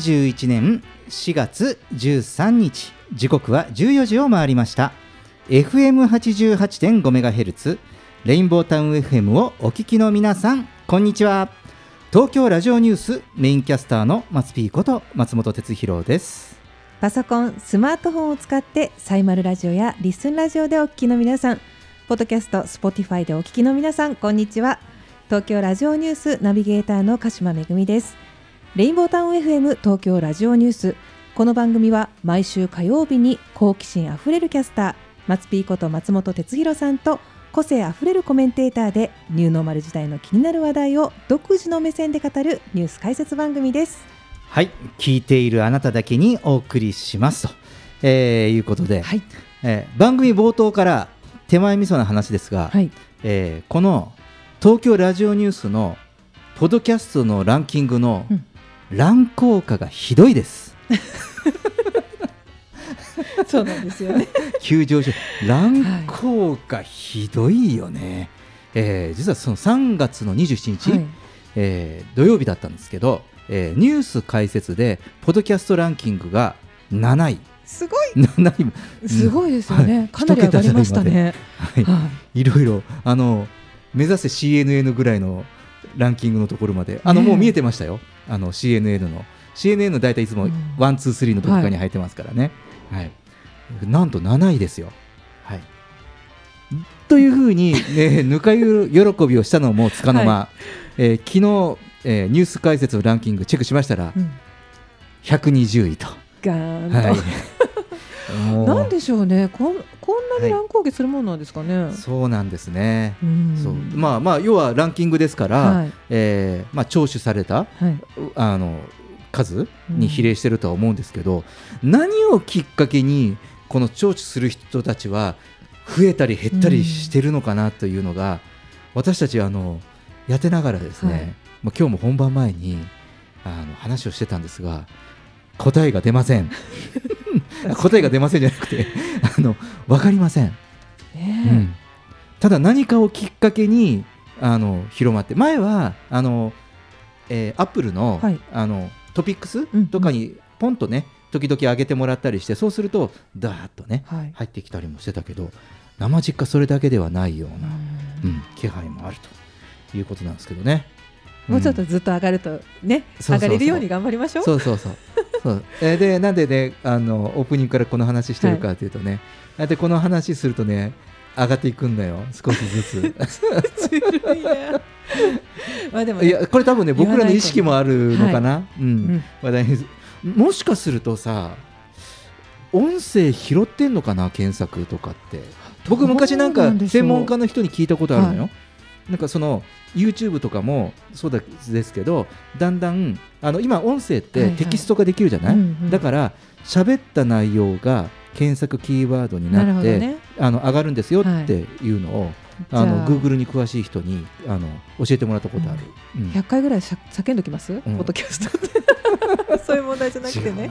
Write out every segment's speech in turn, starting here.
2021年4月13日時刻は14時を回りました FM88.5MHz レインボータウン FM をお聞きの皆さんこんにちは東京ラジオニュースメインキャスターの松ピーこと松本哲弘ですパソコン、スマートフォンを使ってサイマルラジオやリスンラジオでお聞きの皆さん、ポッドキャスト、スポティファイでお聞きの皆さん、こんにちは。東京ラジオニュースナビゲーターの鹿島めぐみです。レインボータウン FM 東京ラジオニュース。この番組は毎週火曜日に好奇心あふれるキャスター、松ピーこと松本哲弘さんと個性あふれるコメンテーターでニューノーマル時代の気になる話題を独自の目線で語るニュース解説番組です。はい聞いているあなただけにお送りしますと、えーいうことで、はい。えー番組冒頭から手前味噌な話ですが、はい。えーこの東京ラジオニュースのポッドキャストのランキングのうん乱高下がひどいです。そうなんですよね。急上昇乱高下ひどいよね。えー実はその3月の27日、はい。えー土曜日だったんですけど、えーニュース解説でポッドキャストランキングが7位すごい7位すごいですよね、はいかなり上がりましたね。はいはいろいろあの目指せ CNN ぐらいのランキングのところまで。あの、もう見えてましたよ。あの CNN の。CNN の大体いつもうん。 One two three のどこかに入ってますからね、はい。なんと7位ですよ。はい。というふうに、ね、ぬかゆ喜びをしたのもつかの間、はえー昨日、えーニュース解説のランキングチェックしましたら、うん。120位と。ガーンと、はい、なんでしょうね。こんこんなに乱高下するものなんですかね。そうなんですね。うん。そう。まあまあ要はランキングですから、はい。えーまあ、聴取されたはい、うあの数に比例してるとは思うんですけど、何をきっかけにこの聴取する人たちは増えたり減ったりしてるのかなというのが、私たちあのやってながらですね、はい。まあ、今日も本番前にあの話をしてたんですが答えが出ません 答えが出ませんじゃなくて あの分かりません。ねうん。ただ何かをきっかけにあの広まって前はあの、えー、アップルの,、はい。あのトピックスうん。とかにポンとね時々上げてもらったりしてそうするとダーッとねはい。入ってきたりもしてたけど生実家それだけではないような、うん。うん気配もあるということなんですけどね。もうちょっとんずっと上がるとね上がれるように頑張りましょう。そうそうそう。そう、えーでなんでねあのオープニングからこの話してるかというとね、だってこの話するとね上がっていくんだよ。少しずつ。まあでも、ね、いやこれ多分ね僕らの意識もあるのかな、うん。うん。話題にもしかするとさ音声拾ってんのかな検索とかって。僕昔なんか専門家の人に聞いたことあるのよ、はなんかその YouTube とかもそうだですけどだんだんあの今音声っはいはい。てテキスト化できるじゃない、うんうん。だから喋った内容が検索キーワードになって、ね。あの上がるんですよっていうのを、あ。のじゃあ Google に詳しい人にあの教えてもらったことある。うん。100回ぐらい叫んどきます、ポッドキャスト。っ てそういう問題じゃなくてね。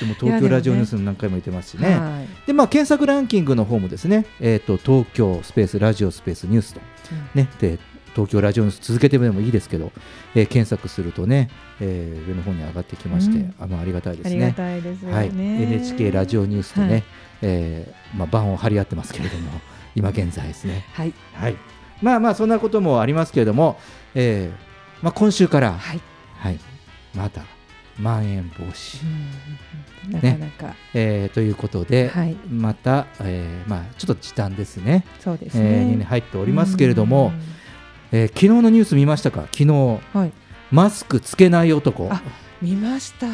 でも東京ラジオニュースに何回も言ってますしね。はい。でまあ検索ランキングの方もですね、えっ、と東京スペースラジオスペースニュースと。ね。で東京ラジオニュース続けてでもいいですけど、えー検索するとね、えー上の方に上がってきまして、うん。あのありがたいですありがね。たいですよね。はい、NHK ラジオニュースとね、はい。えーまあ番を張り合ってますけれども、今現在ですね。はいはい。まあまあそんなこともありますけれども、えーまあ今週から、はい。はい、またまん延防止、うんなかなか、えーということで、はいまた、えーまあちょっと時短ですね。そうですえーにね。入っておりますけれども、うんえー昨日のニュース見ましたか？昨日はい。マスクつけない男あ見ました。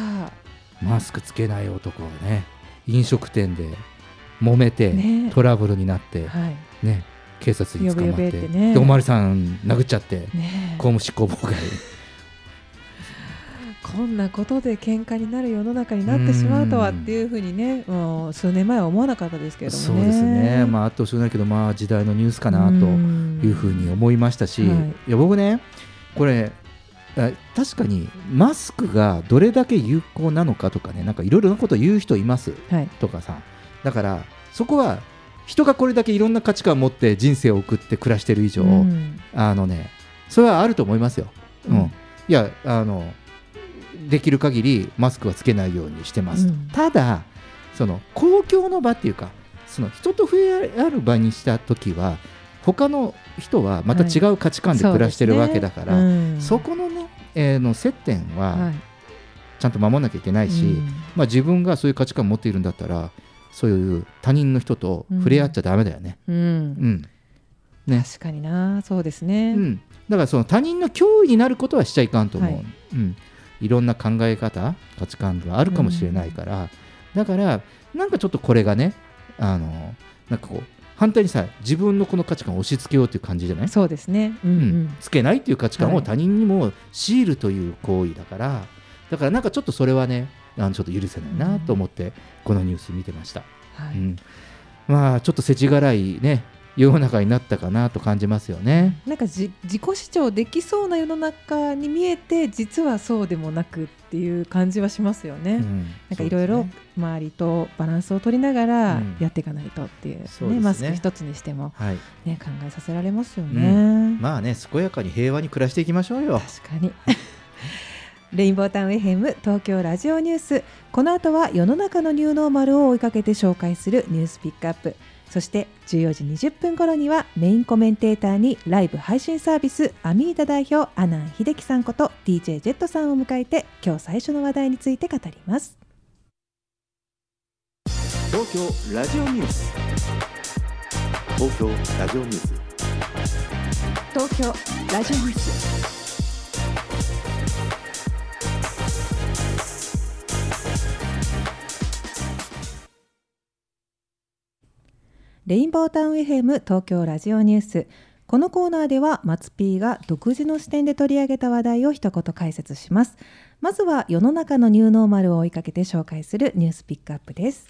マスクつけない男がね飲食店で揉めて、ね。トラブルになって、はい。ね、警察に捕まってね。でおまわりさん殴っちゃって、ね。え公務執行妨害。こんなことで喧嘩になる世の中になってしまうとはっていうふうにねもう数年前は思わなかったですけれどもね。そうですね。まああってほしくないけどまあ時代のニュースかなというふうに思いましたし、はい。いや僕ねこれあ確かにマスクがどれだけ有効なのかとかねなんかいろいろなことを言う人いますはい。とかさだからそこは人がこれだけいろんな価値観を持って人生を送って暮らしてる以上、うん。あのねそれはあると思いますよ、うん。うん。いやあのできる限りマスクはつけないようにしてますと、うん。ただその公共の場っていうかその人と触れ合う場にした時は他の人はまた違う価値観で暮らしてるわけだから、そうですね。うん。そこのね、えーの接点ははい。ちゃんと守らなきゃいけないし、うん。まあ、自分がそういう価値観を持っているんだったらそういう他人の人と触れ合っちゃダメだよね。うん。うん。ね。確かにな。そうですね、うん、だからその他人の脅威になることはしちゃいかんと思う、はい。うん、いろんな考え方価値観があるかもしれないから、だからなんかちょっとこれがねあのなんかこう反対にさ自分のこの価値観を押し付けようという感じじゃない、そうですね。うんううん。ん、つけないっていう価値観はい。を他人にも強いるという行為だから、だからなんかちょっとそれはねあのちょっと許せないなと思ってこのニュース見てました、はい。うん、まあちょっと世知辛いね世の中になったかなと感じますよね。なんかじ自己主張できそうな世の中に見えて実はそうでもなくっていう感じはしますよね。うん。なんかいろいろ周りとバランスを取りながらうん。やっていかないとっていう,、ねそうですね。マスク一つにしても、はい、ね、考えさせられますようね。まあね健やかに平和に暮らしていきましょうよ。確かにレインボータウン FM 東京ラジオニュース。この後は世の中のニューノーマルを追いかけて紹介するニュースピックアップ。そして14時20分頃にはメインコメンテーターにライブ配信サービスアミーダ代表阿南秀樹さんこと DJ ジェットさんを迎えて今日最初の話題について語ります。東京ラジオニュース。東京ラジオニュース。東京ラジオニュースレインボータウン FM 東京ラジオニュース。このコーナーでは松 P が独自の視点で取り上げた話題を一言解説します。まずは世の中のニューノーマルを追いかけて紹介するニュースピックアップです。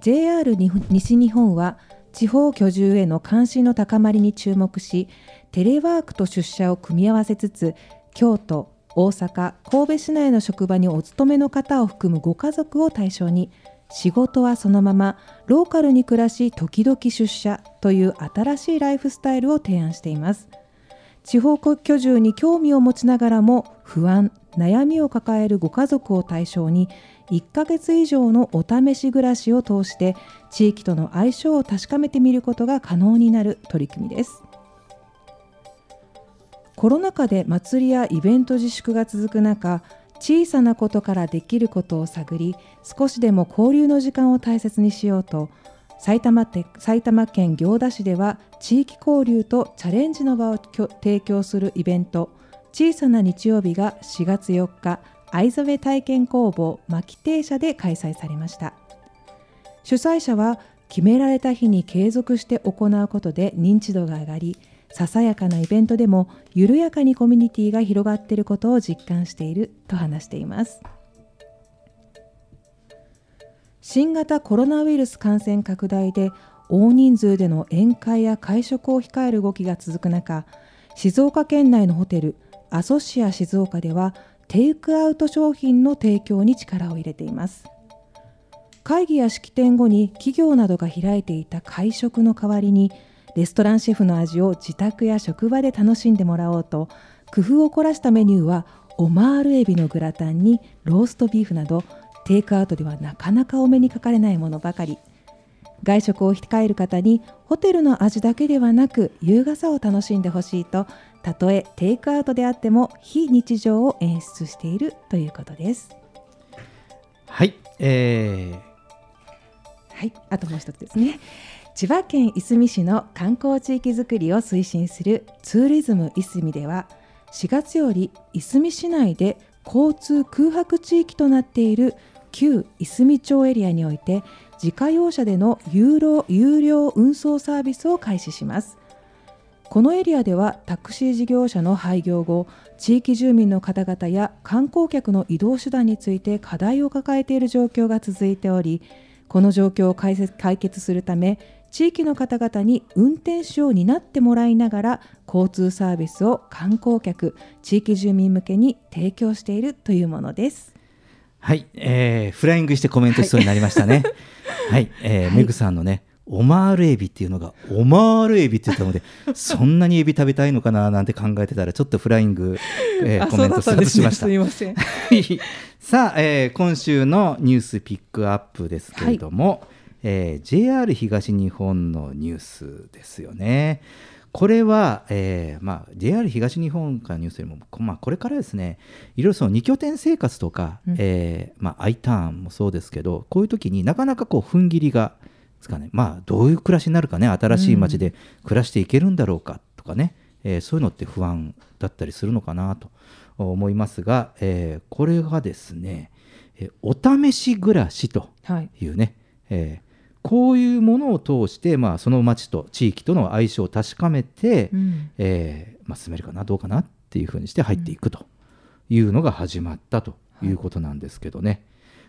JR 西日本は地方居住への関心の高まりに注目しテレワークと出社を組み合わせつつ京都大阪神戸市内の職場にお勤めの方を含むご家族を対象に仕事はそのままローカルに暮らし時々出社という新しいライフスタイルを提案しています。地方居住に興味を持ちながらも不安悩みを抱えるご家族を対象に1ヶ月以上のお試し暮らしを通して地域との相性を確かめてみることが可能になる取り組みです。コロナ禍で祭りやイベント自粛が続く中小さなことからできることを探り少しでも交流の時間を大切にしようと埼玉埼玉県行田市では地域交流とチャレンジの場を提供するイベント小さな日曜日が4月4日藍染め体験工房牧亭社で開催されました。主催者は決められた日に継続して行うことで認知度が上がりささやかなイベントでも緩やかにコミュニティが広がっていることを実感していると話しています。新型コロナウイルス感染拡大で大人数での宴会や会食を控える動きが続く中静岡県内のホテルアソシア静岡ではテイクアウト商品の提供に力を入れています。会議や式典後に企業などが開いていた会食の代わりにレストランシェフの味を自宅や職場で楽しんでもらおうと工夫を凝らしたメニューはオマールエビのグラタンにローストビーフなどテイクアウトではなかなかお目にかかれないものばかり。外食を控える方にホテルの味だけではなく優雅さを楽しんでほしいとたとえテイクアウトであっても非日常を演出しているということです。はい、えはい、あともう一つですね。千葉県いすみ市の観光地域づくりを推進するツーリズムいすみでは4月よりいすみ市内で交通空白地域となっている旧いすみ町エリアにおいて自家用車での有料有料運送サービスを開始します。このエリアではタクシー事業者の廃業後地域住民の方々や観光客の移動手段について課題を抱えている状況が続いておりこの状況を解解決するため地域の方々に運転手を担ってもらいながら交通サービスを観光客地域住民向けに提供しているというものです。はい、えーフライングしてコメントしそうになりましたね。はい、えーメグさんのね、オマールエビっていうのがオマールエビって言ったので、そんなにエビ食べたいのかななんて考えてたら、ちょっとフライング、えーコメントスタートしました。すみません。はいさあ、えー今週のニュースピックアップですけれども、えー JR 東日本のニュースですよね。これは、えーまあ、JR 東日本からニュースよりも、こまあ、これからですね、いろいろその2拠点生活とか、うんえーまあ、I ターンもそうですけど、こういう時になかなかこう踏ん切りがですかね、まあ、どういう暮らしになるかね、新しい街で暮らしていけるんだろうかとかね、えーそういうのって不安だったりするのかなと思いますが、えーこれがですね、えーお試し暮らしとはい。いうね、えーこういうものを通して、まあ、その町と地域との相性を確かめて、うん。えーまあ、進めるかなどうかなっていうふうにして入っていくというのが始まったということなんですけどね、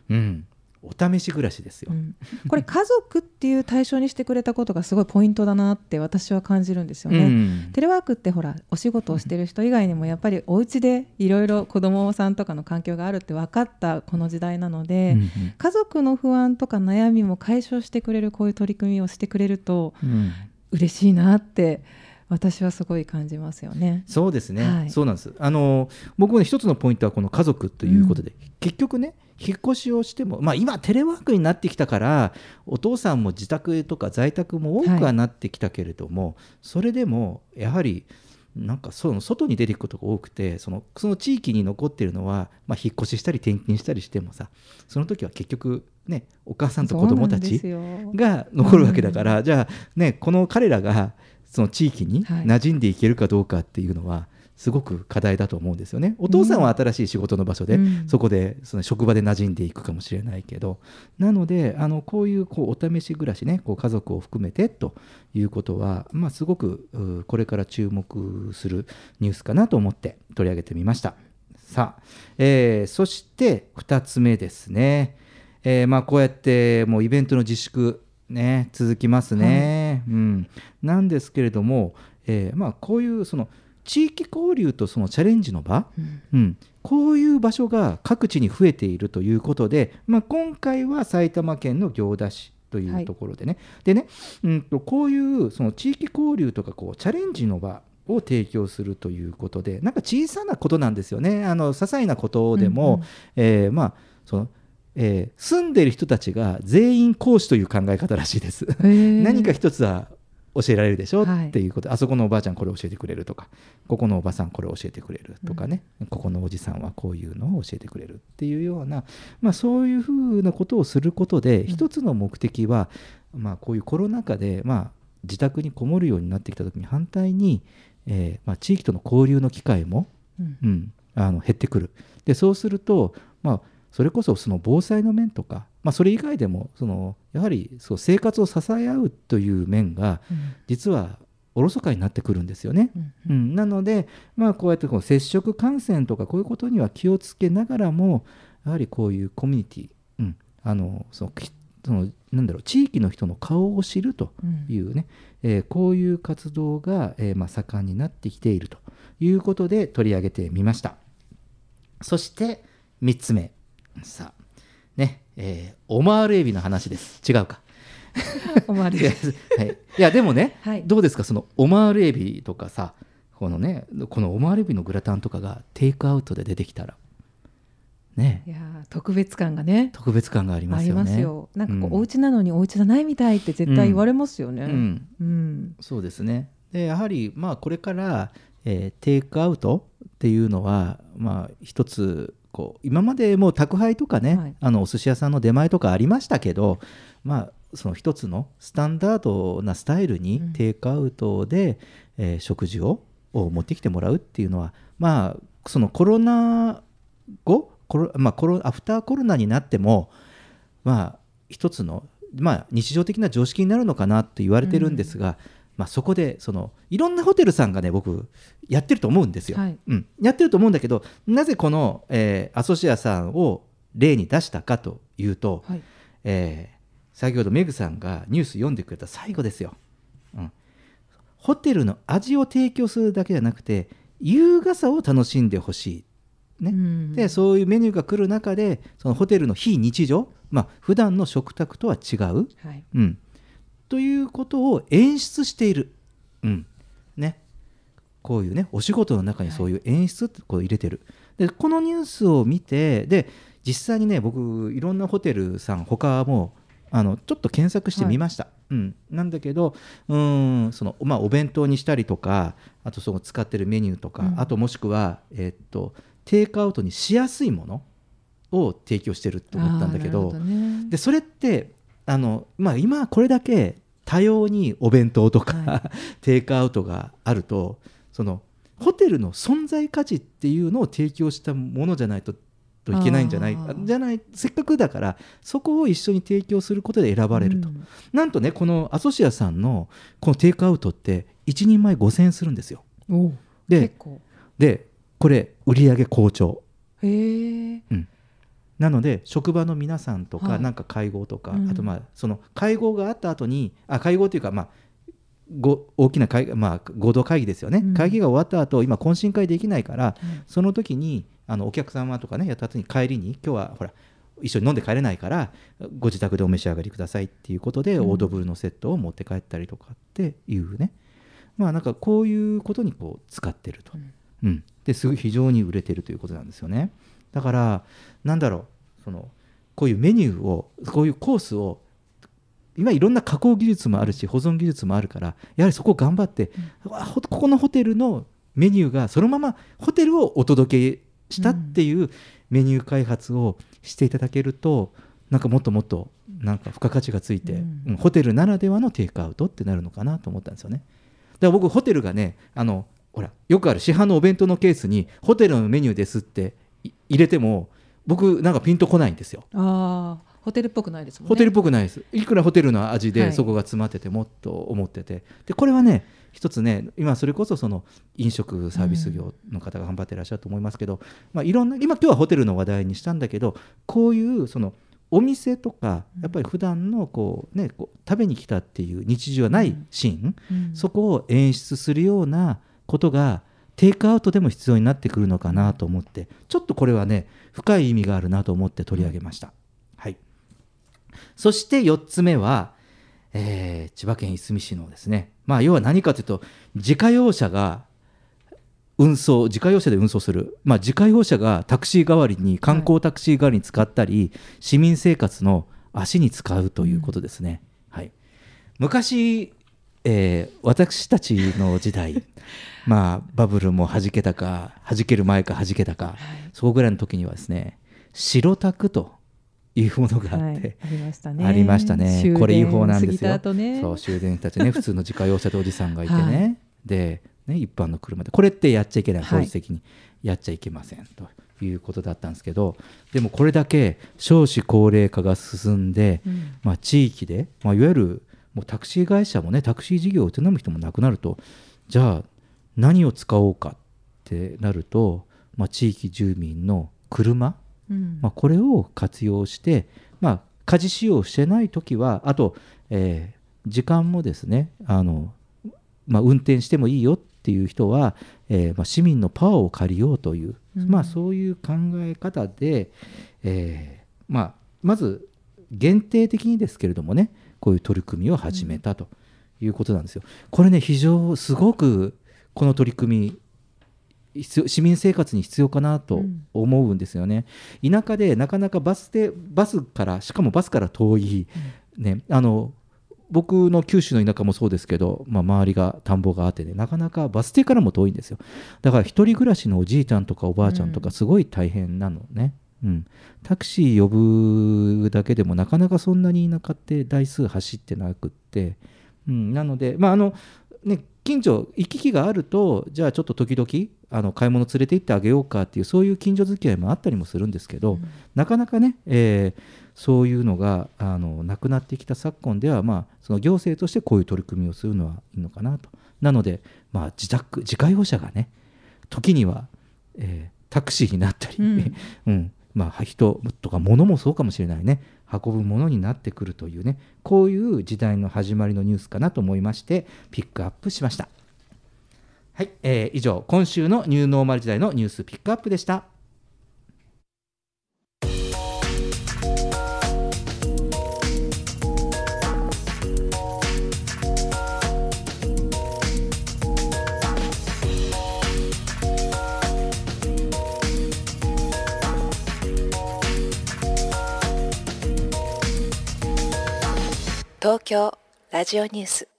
うん、お試し暮らしですよ。うん。これ家族っていう対象にしてくれたことがすごいポイントだなって私は感じるんですよね。うん。テレワークってほらお仕事をしてる人以外にもやっぱりお家でいろいろ子供さんとかの環境があるって分かったこの時代なので、うん家族の不安とか悩みも解消してくれるこういう取り組みをしてくれるとうん。嬉しいなって私はすごい感じますよね。そうですね、はい。そうなんです。あの僕もね一つのポイントはこの家族ということで、結局ね引っ越しをしても、まあ、今テレワークになってきたからお父さんも自宅とか在宅も多くはなってきたけれども、それでもやはりなんかその外に出ていくことが多くてそのその地域に残っているのは、まあ、引っ越ししたり転勤したりしてもさその時は結局ねお母さんと子供たちが残るわけだから、じゃあねこの彼らがその地域にはい。馴染んでいけるかどうかっていうのはすごく課題だと思うんですよね。お父さんは新しい仕事の場所で、うんそこでその職場で馴染んでいくかもしれないけどなのであのこういうこうお試し暮らしねこう家族を含めてということは、まあ、すごくうこれから注目するニュースかなと思って取り上げてみました。さあ、えーそして2つ目ですね。えーまあ、こうやってもうイベントの自粛、ね、続きますね。うん、なんですけれども、えーまあ、こういうその地域交流とそのチャレンジの場、うん、こういう場所が各地に増えているということで、まあ、今回は埼玉県の行田市といはいうところでね、でね、うん、とこういうその地域交流とかこうチャレンジの場を提供するということでなんか小さなことなんですよね。あの些細なことでも、うんうん。えーまあそのえー住んでいる人たちが全員講師という考え方らしいです。何 何か一つは教えられるでしょ、はい。っていうこと。あそこのおばあちゃんこれ教えてくれるとか。ここのおばさんこれ教えてくれるとかね、ここのおじさんはこういうのを教えてくれるっていうような、まあ、そういうふうなことをすることで一つの目的は、まあ、こういうコロナ禍で、まあ、自宅にこもるようになってきた時に反対に、えーまあ、地域との交流の機会も、うん。うん、あの減ってくる。でそうすると、まあ、それこそその防災の面とか、まあ、それ以外でもそのやはりそう生活を支え合うという面が実はおろそかになってくるんですよね。うん、なので、まあ、こうやってこう接触感染とかこういうことには気をつけながらもやはりこういうコミュニティ、うん、あのそのきそのなんだろう地域の人の顔を知るというね、えーこういう活動が、えーまあ、盛んになってきているということで取り上げてみました。そして3つ目。さあ。ねえーオマールエビの話です。違うか。おまわりいやはい、いやでもね、はい。どうですか？そのオマールエビとかさこのねこのオマールエビのグラタンとかがテイクアウトで出てきたら。ね。いやー特別感がね。特別感がありまありすよね。ますよ。なんかこう、うん。お家なのにお家じゃないみたいって絶対言われますよね。うん。うん。そうですね。でやはりまあこれから、えーテイクアウトっていうのはまあ一つこう今までもう宅配とかね、はい。あのお寿司屋さんの出前とかありましたけどまあその一つのスタンダードなスタイルにうん。テイクアウトで、えー食事をを持ってきてもらうっていうのはまあそのコロナ後コロ、まあ、コロアフターコロナになってもまあ一つの、まあ、日常的な常識になるのかなと言われてるんですが、まあ、そこでそのいろんなホテルさんがね僕やってると思うんですよ、はい。うん、やってると思うんだけどなぜこの、えーアソシアさんを例に出したかというと、はい。えー先ほどメグさんがニュース読んでくれた最後ですよ、うん、ホテルの味を提供するだけじゃなくて優雅さを楽しんでほしい、ね。うん。でそういうメニューが来る中でそのホテルの非日常まあ普段の食卓とは違う、はい。うん、ということを演出している、うん。ね、こういうねお仕事の中にそういう演出ってこう入れてる、でこのニュースを見てで実際にね僕いろんなホテルさん他もあのちょっと検索してみました、うん、なんだけどうーんその、まあ、お弁当にしたりとかあとその使ってるメニューとか、うん。あともしくは、えーっとテイクアウトにしやすいものを提供してると思ったんだけどね。でそれってあの、まあ、今これだけ多様にお弁当とか、は テイクアウトがあるとそのホテルの存在価値っていうのを提供したものじゃないとといけないんじゃないじゃないせっかくだからそこを一緒に提供することで選ばれると、うん。なんとねこのアソシアさんのこのテイクアウトって1人前5000円するんですよ。ででこれ売上好調。へえなので職場の皆さんとか、はい。なんか会合とか、うん。あとまあその会合があった後にあ会合というかまあご大きな会、まあ、合同会議ですよね、うん。会議が終わった後今懇親会できないから、うん。その時にあのお客様とかねやった後に帰りに今日はほら一緒に飲んで帰れないからご自宅でお召し上がりくださいっていうことで、うん。オードブルのセットを持って帰ったりとかっていうね。まあなんかこういうことにこう使ってると、うん。ですごい非常に売れてるということなんですよね。だからなんだろうそのこういうメニューをこういうコースを今いろんな加工技術もあるし保存技術もあるからやはりそこを頑張って、あほここのホテルのメニューがそのままホテルをお届けしたっていうメニュー開発をしていただけるとなんかもっともっとなんか付加価値がついて、うんうんホテルならではのテイクアウトってなるのかなと思ったんですよね。だから僕ホテルがねあのほらよくある市販のお弁当のケースにホテルのメニューですってい入れても僕なんかピンとこないんですよ。ああホテルっぽくないですもんね。ホテルっぽくないです。いくらホテルの味はい。でそこが詰まっててもっと思ってて、でこれはね一つね今それこそその飲食サービス業の方が頑張ってらっしゃると思いますけど、まあいろんな今今日はホテルの話題にしたんだけどこういうそのお店とかやっぱり普段のこうねこう食べに来たっていう日常はないシーン、うん。そこを演出するようなことがテイクアウトでも必要になってくるのかなと思ってちょっとこれはね深い意味があるなと思って取り上げました。はい、そして4つ目は、えー千葉県いすみ市のですね、まあ、要は何かというと自家用車が運送自家用車で運送する、まあ、自家用車がタクシー代わりに観光タクシー代わりに使ったり、市民生活の足に使うということですね。はい、昔、えー私たちの時代 まあバブルも弾けたか弾ける前か弾けたか、そこぐらいの時にはですね白タクというものがあって、はいありましたね。ありましたね。これ違法なんですよ。後ね。そう終電たちね。普通の自家用車でおじさんがいてね、はい。でね一般の車で。これってやっちゃいけない。法律的にやっちゃいけませんということだったんですけどでもこれだけ少子高齢化が進んで、うん。まあ、地域で、まあ、いわゆるもうタクシー会社もねタクシー事業を営む人もなくなるとじゃあ何を使おうかってなると、まあ、地域住民の車、うんまあ、これを活用して、まあ、家事使用してない時はあと、えー時間もですねあの、まあ、運転してもいいよっていう人は、えーまあ、市民のパワーを借りようという、うんまあ、そういう考え方で、えーまあ、まず限定的にですけれどもねこういう取り組みを始めたということなんですよ。これね非常すごくこの取り組み市民生活に必要かなとうん。思うんですよね。田舎でなかなかバスでバスからしかもバスから遠い、ね、あの僕の九州の田舎もそうですけど、まあ、周りが田んぼがあってねなかなかバス停からも遠いんですよ。だから一人暮らしのおじいちゃんとかおばあちゃんとかすごい大変なのね、うん、タクシー呼ぶだけでもなかなかそんなに田舎って台数走ってなくって、うん、なのでまああのね、近所行き来があるとじゃあちょっと時々あの買い物連れて行ってあげようかっていうそういう近所付き合いもあったりもするんですけど、なかなかね、えーそういうのがあのなくなってきた昨今では、まあ、その行政としてこういう取り組みをするのはいいのかなと。なので、まあ、自宅自家用車がね時には、えータクシーになったり、うん。うん。まあ、人とか物もそうかもしれないね運ぶものになってくるというねこういう時代の始まりのニュースかなと思いましてピックアップしました。はい、えー以上今週のニューノーマル時代のニュースピックアップでした。東京ラジオニュース。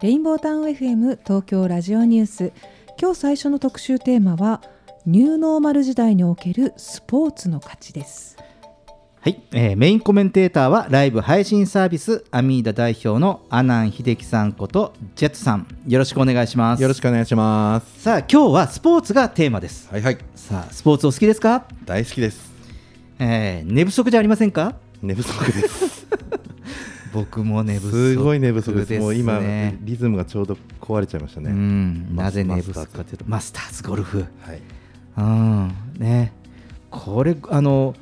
レインボータウン FM 東京ラジオニュース。今日最初の特集テーマはニューノーマル時代におけるスポーツの価値です。はい、えーメインコメンテーターはライブ配信サービスアミーダ代表の阿南秀樹さんことジェットさん。よろしくお願いします。よろしくお願いします。さあ今日はスポーツがテーマです。はいはい、さあスポーツお好きですか、大好きです。えー寝不足じゃありませんか？寝不足です。僕も寝不足すごい寝不足です。ですねもう今リズムがちょうど壊れちゃいましたうね。なぜ寝不足かというとマスターズゴルフはい。うんねこれあの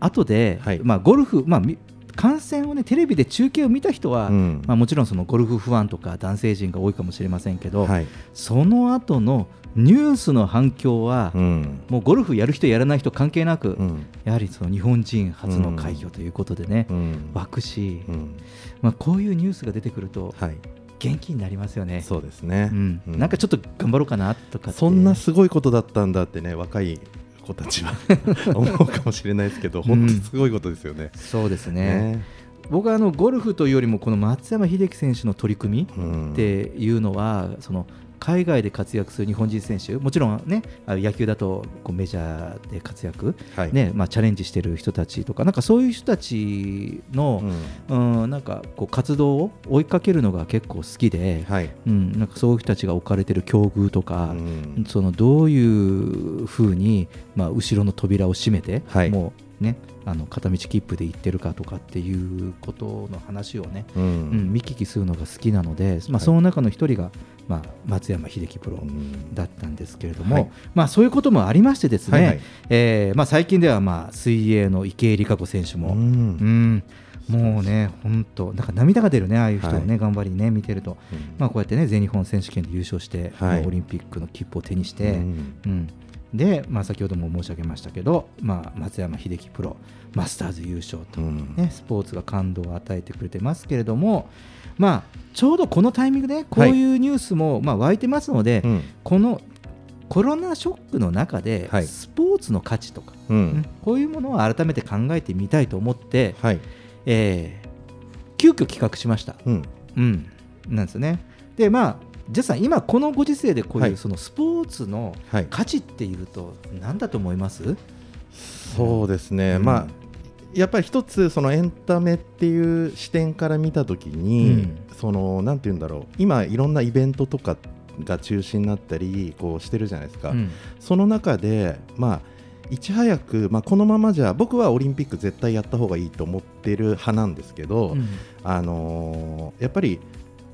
後で、はいまあゴルフまあみ観戦をねテレビで中継を見た人は、うんまあ、もちろんそのゴルフファンとか男性陣が多いかもしれませんけど、はい。その後のニュースの反響は、うん。もうゴルフやる人やらない人関係なく、うん。やはりその日本人初の快挙ということでね、うん。湧くし、うん。まあ、こういうニュースが出てくるとはい。元気になりますよね。そうですね。うんうんなんかちょっと頑張ろうかなとかそんなすごいことだったんだってね、若い子たちは 思うかもしれないですけど、本当にすごいことですよね。そうですねね。僕はあのゴルフというよりもこの松山英樹選手の取り組みうんっていうのはその海外で活躍する日本人選手もちろんね野球だとこうメジャーで活躍、はい。ねまあ、チャレンジしてる人たちとかなんかそういう人たちのう、ん。うん、なんかこう活動を追いかけるのが結構好きで、はい。うん、なんかそういう人たちが置かれてる境遇とか、うんそのどういうふうに、まあ、後ろの扉を閉めて、はいもうねあの片道切符で行ってるかとかっていうことの話をね、ううんん。見聞きするのが好きなので、まあ、はいその中の一人が、まあ、松山英樹プロうんだったんですけれども、はい。まあ、そういうこともありましてですね、はいはい。えーまあ、最近では、まあ、水泳の池江璃花子選手も、ううん。んもうね、本当、なんか涙が出るね、ああいう人のね、はい。頑張りね、見てると、まあ、こうやってね、全日本選手権で優勝して、はい。まあオリンピックの切符を手にして、うん。うん。で、まあ、先ほども申し上げましたけど、まあ、松山英樹プロ、マスターズ優勝と、うん。ね、スポーツが感動を与えてくれてますけれども、まあ、ちょうどこのタイミングで、こういうニュースも、まあ、湧いてますので、うんこのコロナショックの中で、はいスポーツの価値とか、ううんん。こういうものを改めて考えてみたいと思って、はい。えー急遽企画しました。うん。うん、なんですよね。で、まあ、ジェスさん、今、このご時世でこういう、はいそのスポーツのはい。価値っていうと、何だと思います？そうですね、うんまあやっぱり一つそのエンタメっていう視点から見たときに、うん。そのなんて言うんだろう。今いろんなイベントとかが中心になったりこうしてるじゃないですか、うん。その中でまあいち早く、まあ、このままじゃ僕はオリンピック絶対やった方がいいと思ってる派なんですけど、うん。あのーやっぱり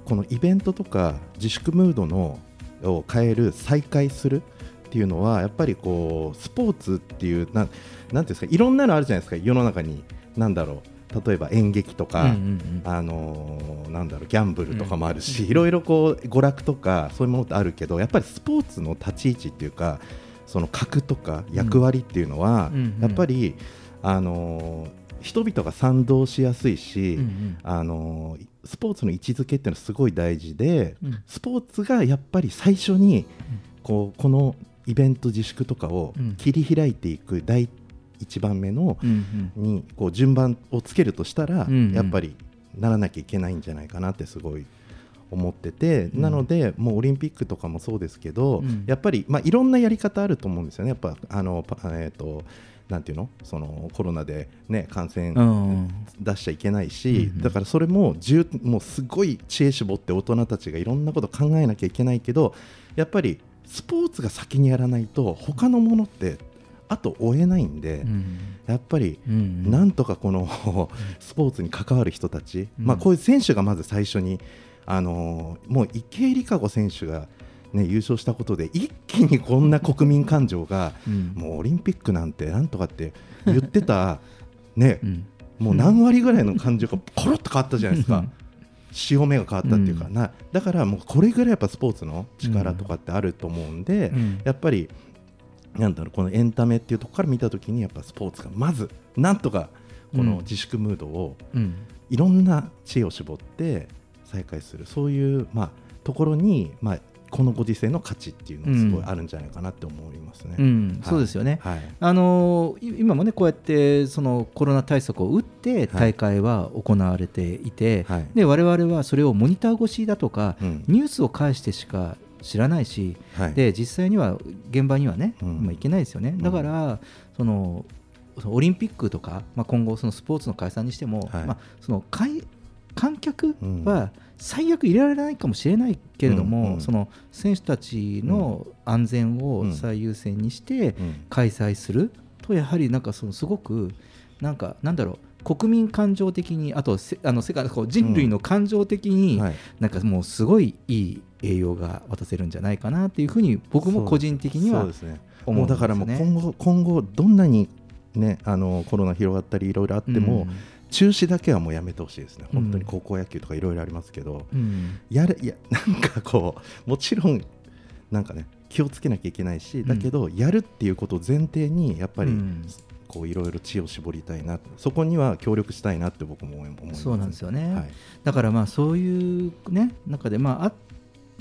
このイベントとか自粛ムードのを変える再開するっていうのはやっぱりこうスポーツっていうなんなんていうんですかいろんなのあるじゃないですか世の中に。なんだろう例えば演劇とか、あのーなんだろうギャンブルとかもあるし、いろいろこう娯楽とかそういうものってあるけどやっぱりスポーツの立ち位置っていうかその格とか役割っていうのは、やっぱり、あのー人々が賛同しやすいし、うんうん。あのースポーツの位置づけっていうのはすごい大事で、うん。スポーツがやっぱり最初にこうこのイベント自粛とかをうん。切り開いていく第一番目の、にこう順番をつけるとしたら、やっぱりならなきゃいけないんじゃないかなってすごい思ってて、うん。なのでもうオリンピックとかもそうですけど、うん。やっぱり、まあ、いろんなやり方あると思うんですよね、やっぱあの、パえー、となんていうの？そのコロナで、ね、感染うん。出しちゃいけないし、うん。だからそれも重もうすごい知恵絞って大人たちがいろんなこと考えなきゃいけないけどやっぱりスポーツが先にやらないと他のものってあと追えないんで、うん。やっぱりうんなんとかこのスポーツに関わる人たち、うん。まあ、こういう選手がまず最初に、あのーもう池江璃花子選手が、ね、優勝したことで一気にこんな国民感情が、うん。もうオリンピックなんてなんとかって言ってた、ね うん。もう何割ぐらいの感情がコロッと変わったじゃないですか。潮目が変わったっていうか、うん。なだからもうこれぐらいやっぱスポーツの力とかってあると思うんで、うん。やっぱりなんだろうこのエンタメっていうところから見たときにやっぱスポーツがまずなんとかこの自粛ムードをうん。いろんな知恵を絞って再開する。そういうまあところにまあこのご時世の価値っていうのがすごいあるんじゃないかなって思いますね。うんはい。そうですよね、はい。あのい今もねこうやってそのコロナ対策を打って大会は行われていて、はい。で我々はそれをモニター越しだとか、うん。ニュースを介してしか知らないし、はい。で実際には現場にはね、うん。まあ、行けないですよね。だから、そのオリンピックとか、まあ、今後そのスポーツの開催にしても、はい。まあ、その開観客うん。は最悪入れられないかもしれないけれども、うんうん。その選手たちの安全を最優先にしてうん。開催するとやはりなんかそのすごくなんかなんだろう国民感情的にあとせあの世界こう人類の感情的に、はい。なんかもうすごいいい栄養が渡せるんじゃないかなっていうふうに僕も個人的にはそうですね。思うんですよもうだからもうね。今後今後どんなにねあのコロナ広がったりいろいろあっても、うん中止だけはもうやめてほしいですね、うん。本当に高校野球とかいろいろありますけど、うん。やるいやなんかこうもちろんなんかね気をつけなきゃいけないし、だけどやるっていうことを前提にやっぱり、うん。こういろいろ知恵を絞りたいな。そこには協力したいなって僕も思います。そうなんですよね、はい。だからまあそういうね中でまああ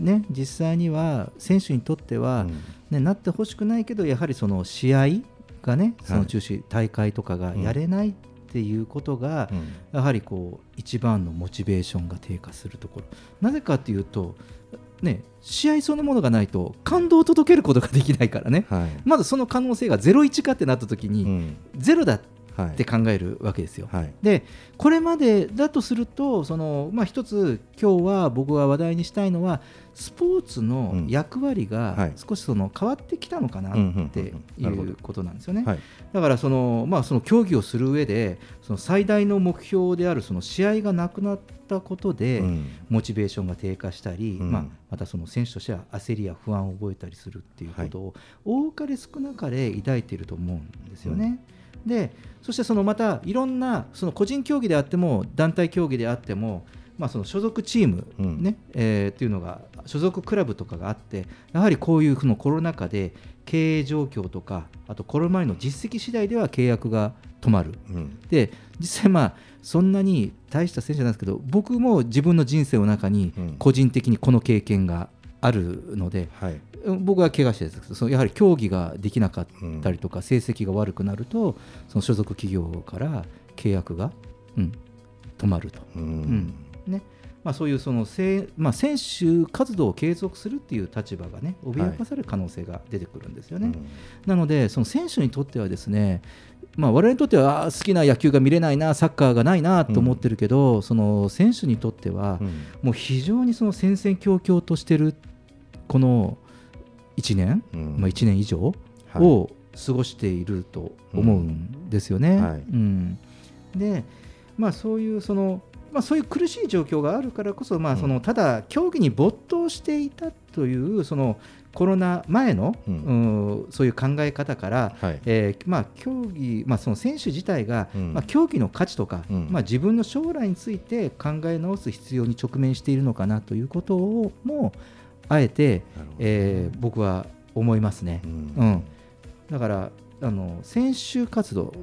ね実際には選手にとっては、ねなってほしくないけどやはりその試合がねその中止、大会とかがやれないっていうことが、やはりこう一番のモチベーションが低下するところ。なぜかというとね試合そのものがないと感動を届けることができないからね、はい。まずその可能性が0-1かってなった時に、ゼロだって考えるわけですよ。はい。でこれまでだとするとその、まあ、一つ今日は僕が話題にしたいのはスポーツの役割が少しその変わってきたのかなっていうことなんですよね。はい。だからその、まあ、その競技をする上でその最大の目標であるその試合がなくなったことで、うん。モチベーションが低下したり、うん。まあ、またその選手としては焦りや不安を覚えたりするっていうことを、多かれ少なかれ抱いていると思うんですよね。でそしてそのまたいろんなその個人競技であっても団体競技であっても、まあ、その所属チーム、ねえーっていうのが所属クラブとかがあってやはりこういうそのコロナ禍で経営状況とかあとこれまでの実績次第では契約が止まる、で実際まあそんなに大した選手なんですけど僕も自分の人生の中に個人的にこの経験があるので、僕は怪我してです。けどそのやはり競技ができなかったりとか、成績が悪くなるとその所属企業から契約が、うん、止まると。うん。ね。まあ、そういうそのせい、まあ、選手活動を継続するっていう立場がね脅かされる可能性が出てくるんですよね。なのでその選手にとってはですねまあ、我々にとっては好きな野球が見れないなサッカーがないなと思ってるけど、その選手にとっては、もう非常にその戦々恐々としてるこの1年、まあ、1年以上？を過ごしていると思うんですよね。うん。で、まあ、そういうそのまあ、そういう苦しい状況があるからこそ、まあ、そのただ競技に没頭していたというそのコロナ前の、うん、そういう考え方から、はい、えー、まあ、競技、まあ、その選手自体が、うん、まあ、競技の価値とか、うん、まあ、自分の将来について考え直す必要に直面しているのかなということをもあえて、えー、僕は思いますね。うん。だからあの選手活動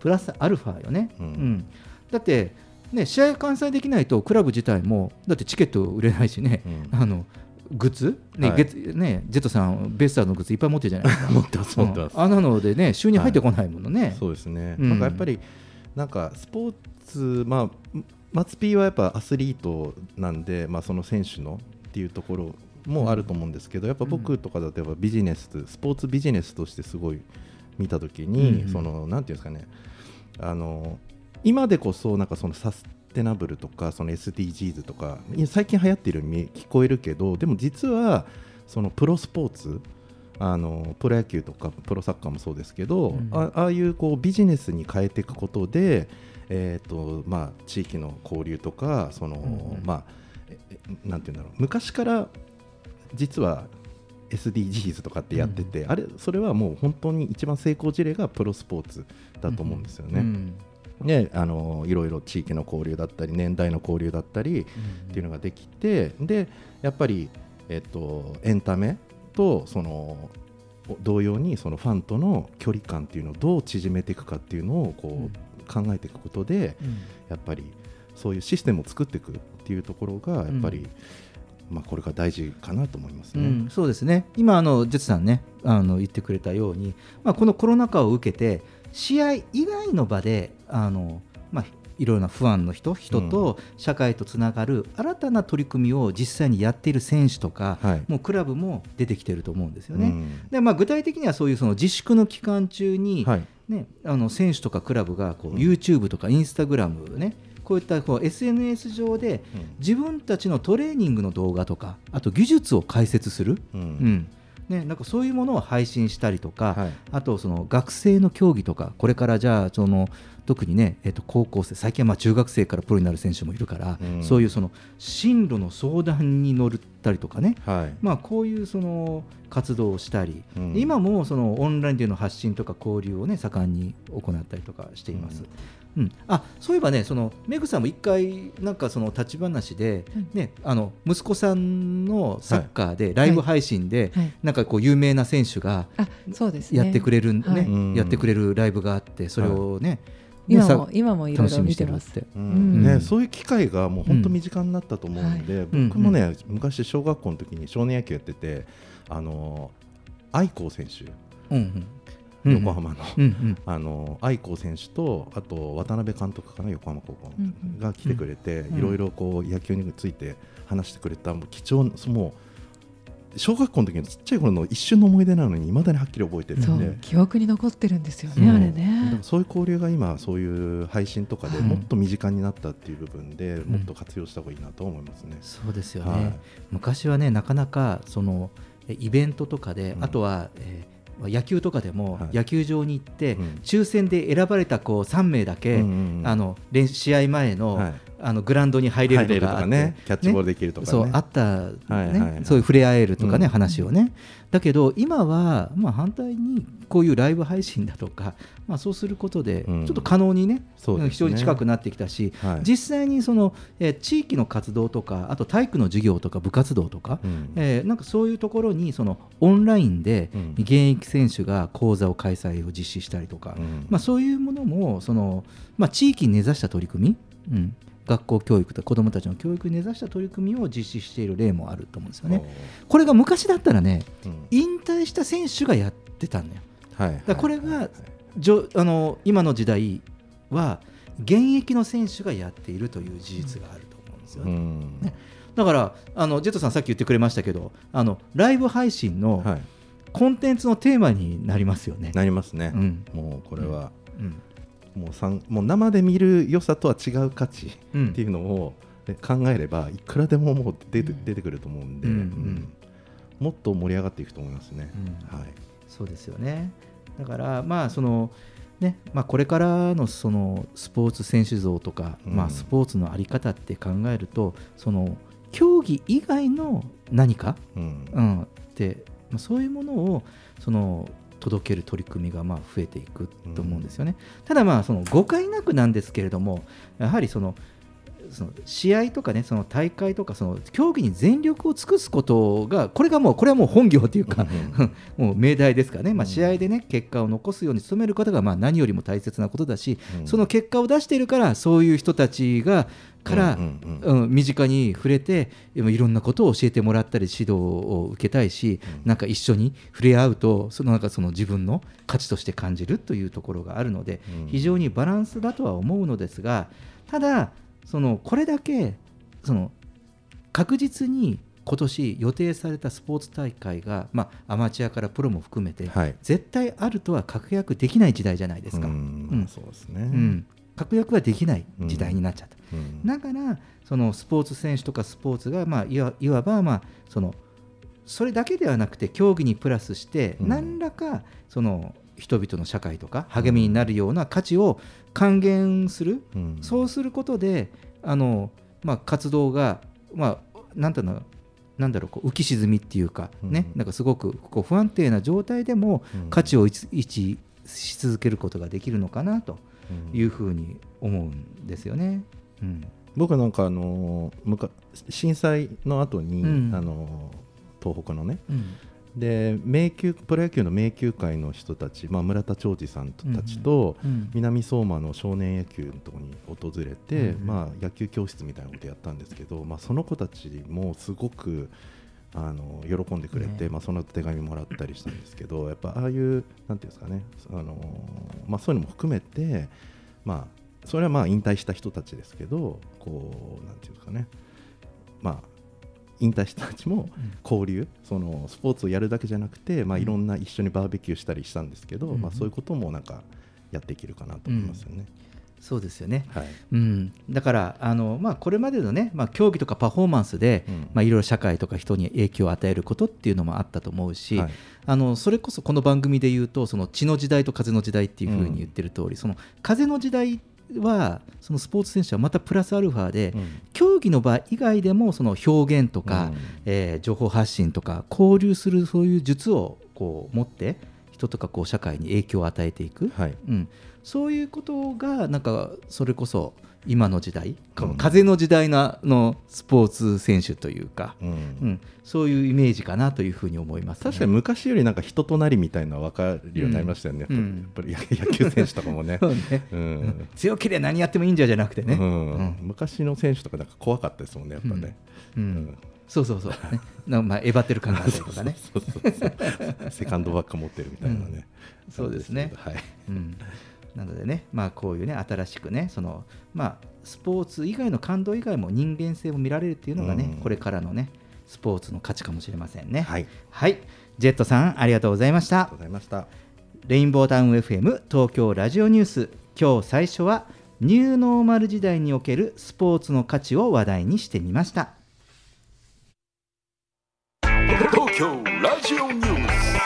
プラスアルファよね。うん。だってね、試合開催できないとクラブ自体もだってチケット売れないしね、うん、あのグッズ、ねはい、ねジェットさんベイスターズのグッズいっぱい持ってるじゃないですか。持ってます持ってます、うん、あなのでね収入入ってこないものね、はい、そうですね、うん、なんかやっぱりなんかスポーツまあ松 P はやっぱアスリートなんで、まあ、その選手のっていうところもあると思うんですけど、やっぱ僕とかだとやっぱビジネス、スポーツビジネスとしてすごい見たときに、うんそのなんていうんですかねあの今でこそなんかそのサステナブルとかその SDGs とか最近流行ってるように聞こえるけどでも実はそのプロスポーツあのプロ野球とかプロサッカーもそうですけど、うん。あああいうこうビジネスに変えていくことで、えーとまあ、地域の交流とかその、うん。まあええなんていうんだろう昔から実は SDGs とかってやってて、あれそれはもう本当に一番成功事例がプロスポーツだと思うんですよね。うん。であのいろいろ地域の交流だったり年代の交流だったりっていうのができてでやっぱり、えっと、エンタメとその同様にそのファンとの距離感っていうのをどう縮めていくかっていうのをこう考えていくことでやっぱりそういうシステムを作っていくっていうところがやっぱり、まあ、これが大事かなと思いますね。うん、そうですね。今あのジェツさんねあの言ってくれたように、まあ、このコロナ禍を受けて試合以外の場であの、まあ、いろいろな不安の人人と社会とつながる新たな取り組みを実際にやっている選手とか、はい。もうクラブも出てきてると思うんですよね。うん。でまあ、具体的にはそういうその自粛の期間中に、はい。ね、あの選手とかクラブがこう YouTube とか Instagram ねこういったこう SNS 上で自分たちのトレーニングの動画とかあと技術を解説する、うん。うん。ね、なんかそういうものを配信したりとか、はい。あとその学生の競技とかこれからじゃあその特にね、えっと高校生最近はまあ中学生からプロになる選手もいるから、うん。そういうその進路の相談に乗ったりとかね、はい。まあ、こういうその活動をしたり、うん。で今もそのオンラインでの発信とか交流を、ね、盛んに行ったりとかしています。うんあそういえばね、そのメグさんも一回、なんかその立ち話で、ね、あの息子さんのサッカーで、ライブ配信で、はい。なんかこう有名な選手があそうですね。やってくれる、ねはい。うん。やってくれるライブがあって、それをね、ね今さも今もいろいろ見てます楽しみにしてるって。うん。うん。ね、そういう機会がもう本当身近になったと思うんで、うん。僕もね、昔小学校の時に少年野球やっててあの愛子選手、うんうん横浜の、うんうん。あの愛子選手とあと渡辺監督かな横浜高校の、うんうん。が来てくれて、うんいろいろこう野球について話してくれたもう貴重なもう小学校の時のちっちゃい頃の一瞬の思い出なのにいまだにはっきり覚えてるそんで。う。記憶に残ってるんですよそう。ねあれでねもそういう交流が今そういう配信とかではい。もっと身近になったっていう部分で、ん。もっと活用した方がいいなと思いますね。そうですよね、はい。昔はねなかなかそのえイベントとかで、うん。あとは、えー野球とかでも、はい。野球場に行って、うん。抽選で選ばれたこう3名だけ、あの練試合前の,、はいあのグラウンドに入れるととかね、キャッチボールできるとかね。そうあった、ねはいはいはい。そういう触れ合えるとかね、うん。話をね。だけど今は、まあ、反対にこういうライブ配信だとか、まあ、そうすることでちうん。ょっと可能にね,、ね。非常に近くなってきたし、はい。実際にその、えー地域の活動とかあと体育の授業とか部活動とか、うん。えーなんかそういうところにそのオンラインでうん。現役選手が講座を開催を実施したりとか、うん。まあ、そういうものもその、まあ、地域に根ざした取り組み、うん、学校教育と子どもたちの教育に根ざした取り組みを実施している例もあると思うんですよね。これが昔だったらねうん。引退した選手がやってたんだよ。はい。だこれがはい。じょあの今の時代は現役の選手がやっているという事実があると思うんですよね。うん。ね。だからあのジェットさんさっき言ってくれましたけどあのライブ配信のはい。コンテンツのテーマになりますよね。なりますね。うん。もうこれは、うん。もうさんもう生で見る良さとは違う価値うん。っていうのをね考えればいくらでももう出て出てくると思うんで、うんうん。うん。もっと盛り上がっていくと思いますね。うん。はい。そうですよね。だからまあそのねまあこれからのそのスポーツ選手像とか、うん。まあスポーツのあり方って考えるとその競技以外の何か、うん。うん、ってまあそういうものをその届ける取り組みがまあ増えていくと思うんですよね。ただまあその誤解なくなんですけれどもやはりそのその試合とかねその大会とかその競技に全力を尽くすことがこれがもうこれはもう本業というか、もう命題ですからね、まあ、試合でね結果を残すように努めることがまあ何よりも大切なことだし、うん。その結果を出しているからそういう人たちがから、うんうんうん。身近に触れていろんなことを教えてもらったり指導を受けたいし、なんか一緒に触れ合うとそのなんかその自分の価値として感じるというところがあるので、うん。非常にバランスだとは思うのですがただそのこれだけその確実に今年予定されたスポーツ大会が、まあ、アマチュアからプロも含めて、はい。絶対あるとは確約できない時代じゃないですか。うんうん。そうですね、うん。確約はできない時代になっちゃった。うん。だからそのスポーツ選手とかスポーツが、まあ、いわいわば、まあ、そのそれだけではなくて競技にプラスしてうん。何らかその人々の社会とか励みになるような価値を還元する、うん。そうすることであの、まあ、活動が、まあ、なんていうのなんだろうこう浮き沈みっていうか、ねうん。なんかすごくこう不安定な状態でもうん。価値を維持し続けることができるのかなとうん。いうふうに思うんですよね。うん。僕なんかあの震災の後に、うん。あの東北のねうんで迷宮プロ野球の迷宮会の人たち、まあ、村田兆治さんたちと、うん。南相馬の少年野球のところに訪れて、うん。まあ、野球教室みたいなことやったんですけど、まあ、その子たちもすごくあの喜んでくれて、ね。まあ、その手紙もらったりしたんですけどやっぱああいうなんていうんですかねあの、まあ、そういうのも含めて、まあ、それはまあ引退した人たちですけどこうなんていうんですかねまあ引退した人たちも交流、そのスポーツをやるだけじゃなくて、まあ、いろんな一緒にバーベキューしたりしたんですけど、うん。まあ、そういうこともなんかやっていけるかなと思いますよね。そうですよね、はい。うん、だからあの、まあ、これまでのね、まあ、競技とかパフォーマンスで、うん。まあ、いろいろ社会とか人に影響を与えることっていうのもあったと思うし、はい。あのそれこそこの番組で言うとその血の時代と風の時代っていうふうに言ってる通り、その風の時代はそのスポーツ選手はまたプラスアルファで、うん。競技の場以外でもその表現とか、うん。えー情報発信とか交流するそういう術をこう持って人とかこう社会に影響を与えていく、はい。うん、そういうことがなんかそれこそ今の時代、風の時代ののスポーツ選手というか、うん。うん、そういうイメージかなというふうに思います、ね、確かに昔よりなんか人となりみたいなのは分かるようになりましたよね、うん。やっぱり 野球選手とかもね。そうね。うん。強ければ何やってもいいんじゃじゃなくてね、うん。うん。昔の選手とかなんか怖かったですもんね、やっぱね。うん。うん。そうそうそう、ね、なんかまあえばってる感があったりとかね。そうそうそう。セカンドバッグ持ってるみたいなね。そうですね。はい。うん、なのでね、まあ、こういうね、新しくね、そのまあ、スポーツ以外の感動以外も人間性も見られるっていうのがね、うんこれからのね、スポーツの価値かもしれませんね。はい。はい、ジェットさん、ありがとうございましたありがとう。ございました。レインボータウン FM 東京ラジオニュース、今日最初は、ニューノーマル時代におけるスポーツの価値を話題にしてみました。東京ラジオニュース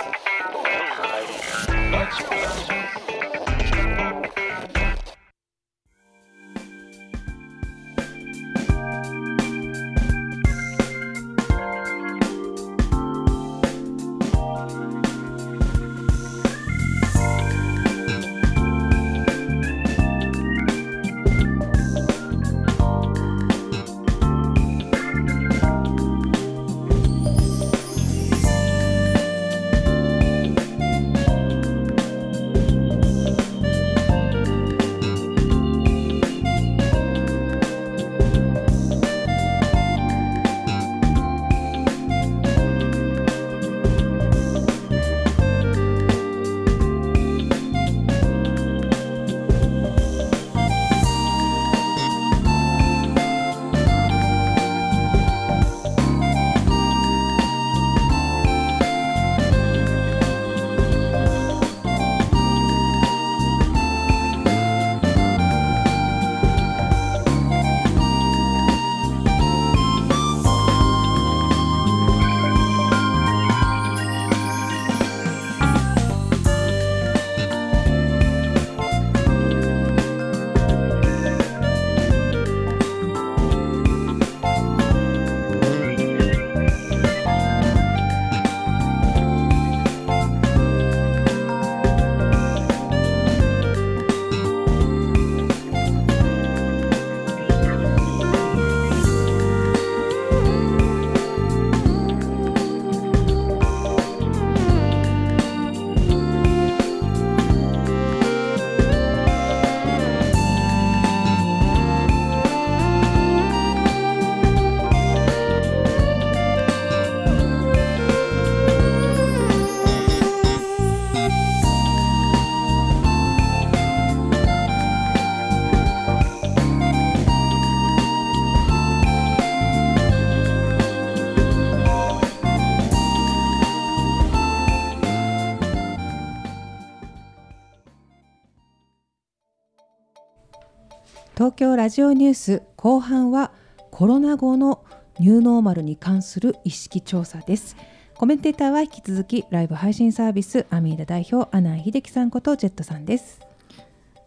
東京ラジオニュース後半はコロナ後のニューノーマルに関する意識調査です。コメンテーターは引き続きライブ配信サービスアミーダ代表阿南秀樹さんことジェットさんです。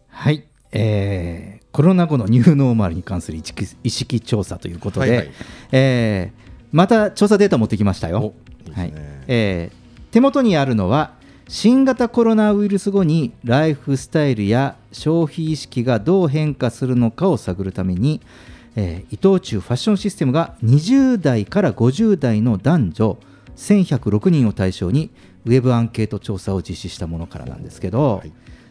はい、えーコロナ後のニューノーマルに関する意識意識調査ということで、はいはい。えーまた調査データ持ってきましたよ。ね。はい。えー手元にあるのは新型コロナウイルス後にライフスタイルや消費意識がどう変化するのかを探るために、えー伊藤忠ファッションシステムが20代から50代の男女1106人を対象にウェブアンケート調査を実施したものからなんですけど、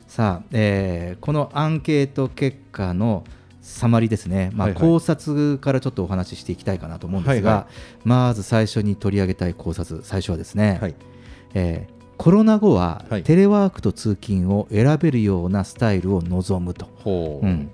さあ、えーこのアンケート結果のサマリですね、まあはいはい。考察からちょっとお話ししていきたいかなと思うんですが、はいはまず最初に取り上げたい考察最初はですね、はい。えーコロナ後ははい。テレワークと通勤を選べるようなスタイルを望むと。ほう、うん。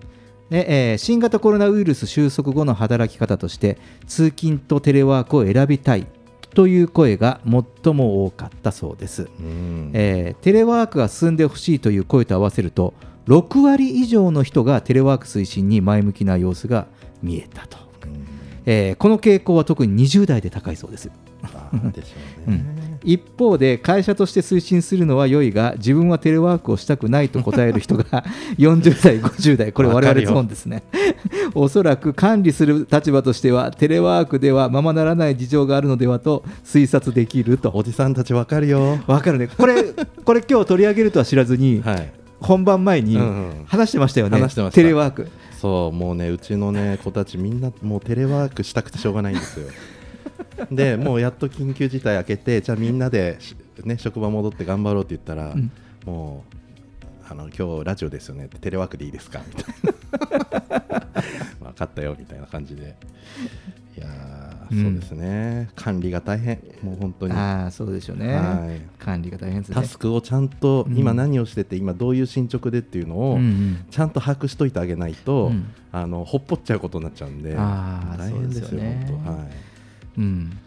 でえー新型コロナウイルス収束後の働き方として通勤とテレワークを選びたいという声が最も多かったそうです、うん。えーテレワークが進んでほしいという声と合わせると6割以上の人がテレワーク推進に前向きな様子が見えたと、えーこの傾向は特に20代で高いそうです。でしょうね、一方で会社として推進するのは良いが自分はテレワークをしたくないと答える人が 40代50代これ我々ゾーンですね。おそらく管理する立場としてはテレワークではままならない事情があるのではと推察できると。おじさんたちわかるよ。わかるね。これ これ今日取り上げるとは知らずに、はい。本番前にうんうん。話してましたよね、話してました。テレワーク。そうもうねうちのね子たちみんなもうテレワークしたくてしょうがないんですよでもうやっと緊急事態明けてじゃあみんなでしね職場戻って頑張ろうって言ったら、うん。もうあの今日ラジオですよねテレワークでいいですか？みたいな。分かったよみたいな感じで。いやー、うん。そうですね。管理が大変。もう本当に。ああそうでしょうね、はい。管理が大変ですね。タスクをちゃんとうん。今何をしてて、今どういう進捗でっていうのをうんうん。ちゃんと把握しといてあげないと、うん。あのほっぽっちゃうことになっちゃうんであー大変ですよそうですよね本当。はいうん、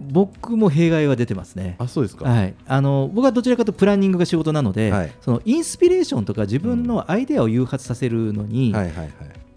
僕も弊害は出てますね。あそうですか。はい、あの僕はどちらかというとプランニングが仕事なので、はい。そのインスピレーションとか自分のアイデアを誘発させるのに、はいはいはい。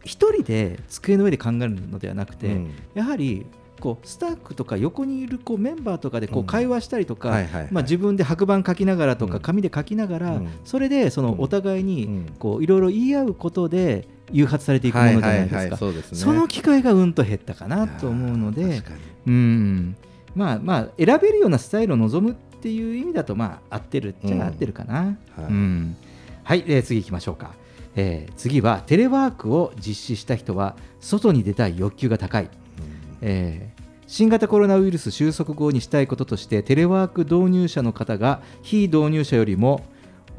一人で机の上で考えるのではなくて、うん。やはりこうスタッフとか横にいるこうメンバーとかでこううん。会話したりとか、まあ、自分で白板書きながらとかうん。紙で書きながら、うん。それでそのお互いうん。にこういろいろ言い合うことで誘発されていくものじゃないですか、その機会がうんと減ったかなと思うので。うんまあまあ選べるようなスタイルを望むっていう意味だとまあ合ってるっちゃ合ってるかな。はいうん。はい、えー次行きましょうか、えー次はテレワークを実施した人は外に出たい欲求が高い、えー新型コロナウイルス収束後にしたいこととしてテレワーク導入者の方が非導入者よりも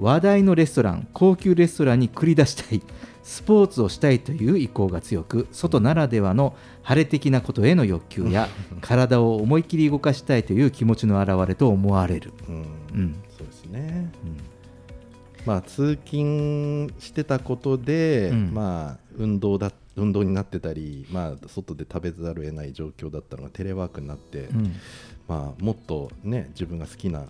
話題のレストラン高級レストランに繰り出したいスポーツをしたいという意向が強く外ならではの晴れ的なことへの欲求や 体を思い切り動かしたいという気持ちの表れと思われる、うん。うん。そうですね、まあ通勤してたことで、うん。まあ運動だ運動になってたり、まあ、外で食べざるを得ない状況だったのがテレワークになって、うん。まあ、もっとね自分が好きな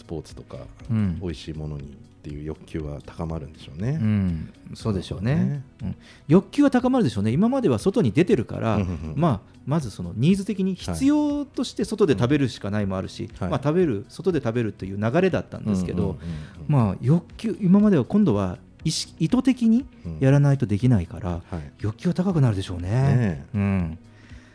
スポーツとか、うん。美味しいものにっていう欲求は高まるんでしょうね。うん、そうでしょうね。ね。うん。欲求は高まるでしょうね、今までは外に出てるから、うんうんうん。まあ、まずそのニーズ的に必要として外で食べるしかないもあるし、はい。まあ、食べる外で食べるという流れだったんですけど、うんうんうんまあ、欲求今までは今度は意識意図的にやらないとできないから、はい。欲求は高くなるでしょうね。ねうん、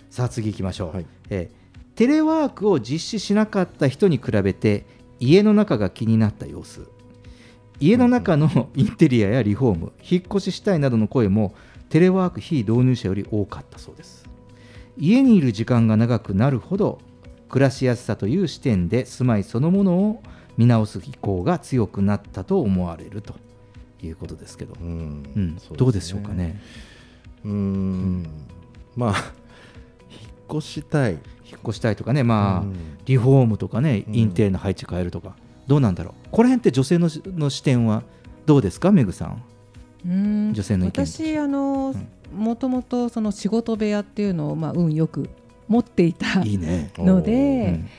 さあ次行きましょう、はい。えーテレワークを実施しなかった人に比べて家の中が気になった様子。家の中のインテリアやリフォーム引っ越ししたいなどの声もテレワーク非導入者より多かったそうです。家にいる時間が長くなるほど暮らしやすさという視点で住まいそのものを見直す意向が強くなったと思われると。いうことですけど、うん。うん。そうですね。どうでしょうかね。うーん。まあ引っ越したい引っ越したいとかね、まあうん。リフォームとかね、うん。インテリアの配置変えるとか、どうなんだろう、この辺って女性のしの視点はどうですか、メグさん。うん。女性の意見。私あの、もともとその仕事部屋っていうのをまあ運よく持っていたいいね。ので、うん。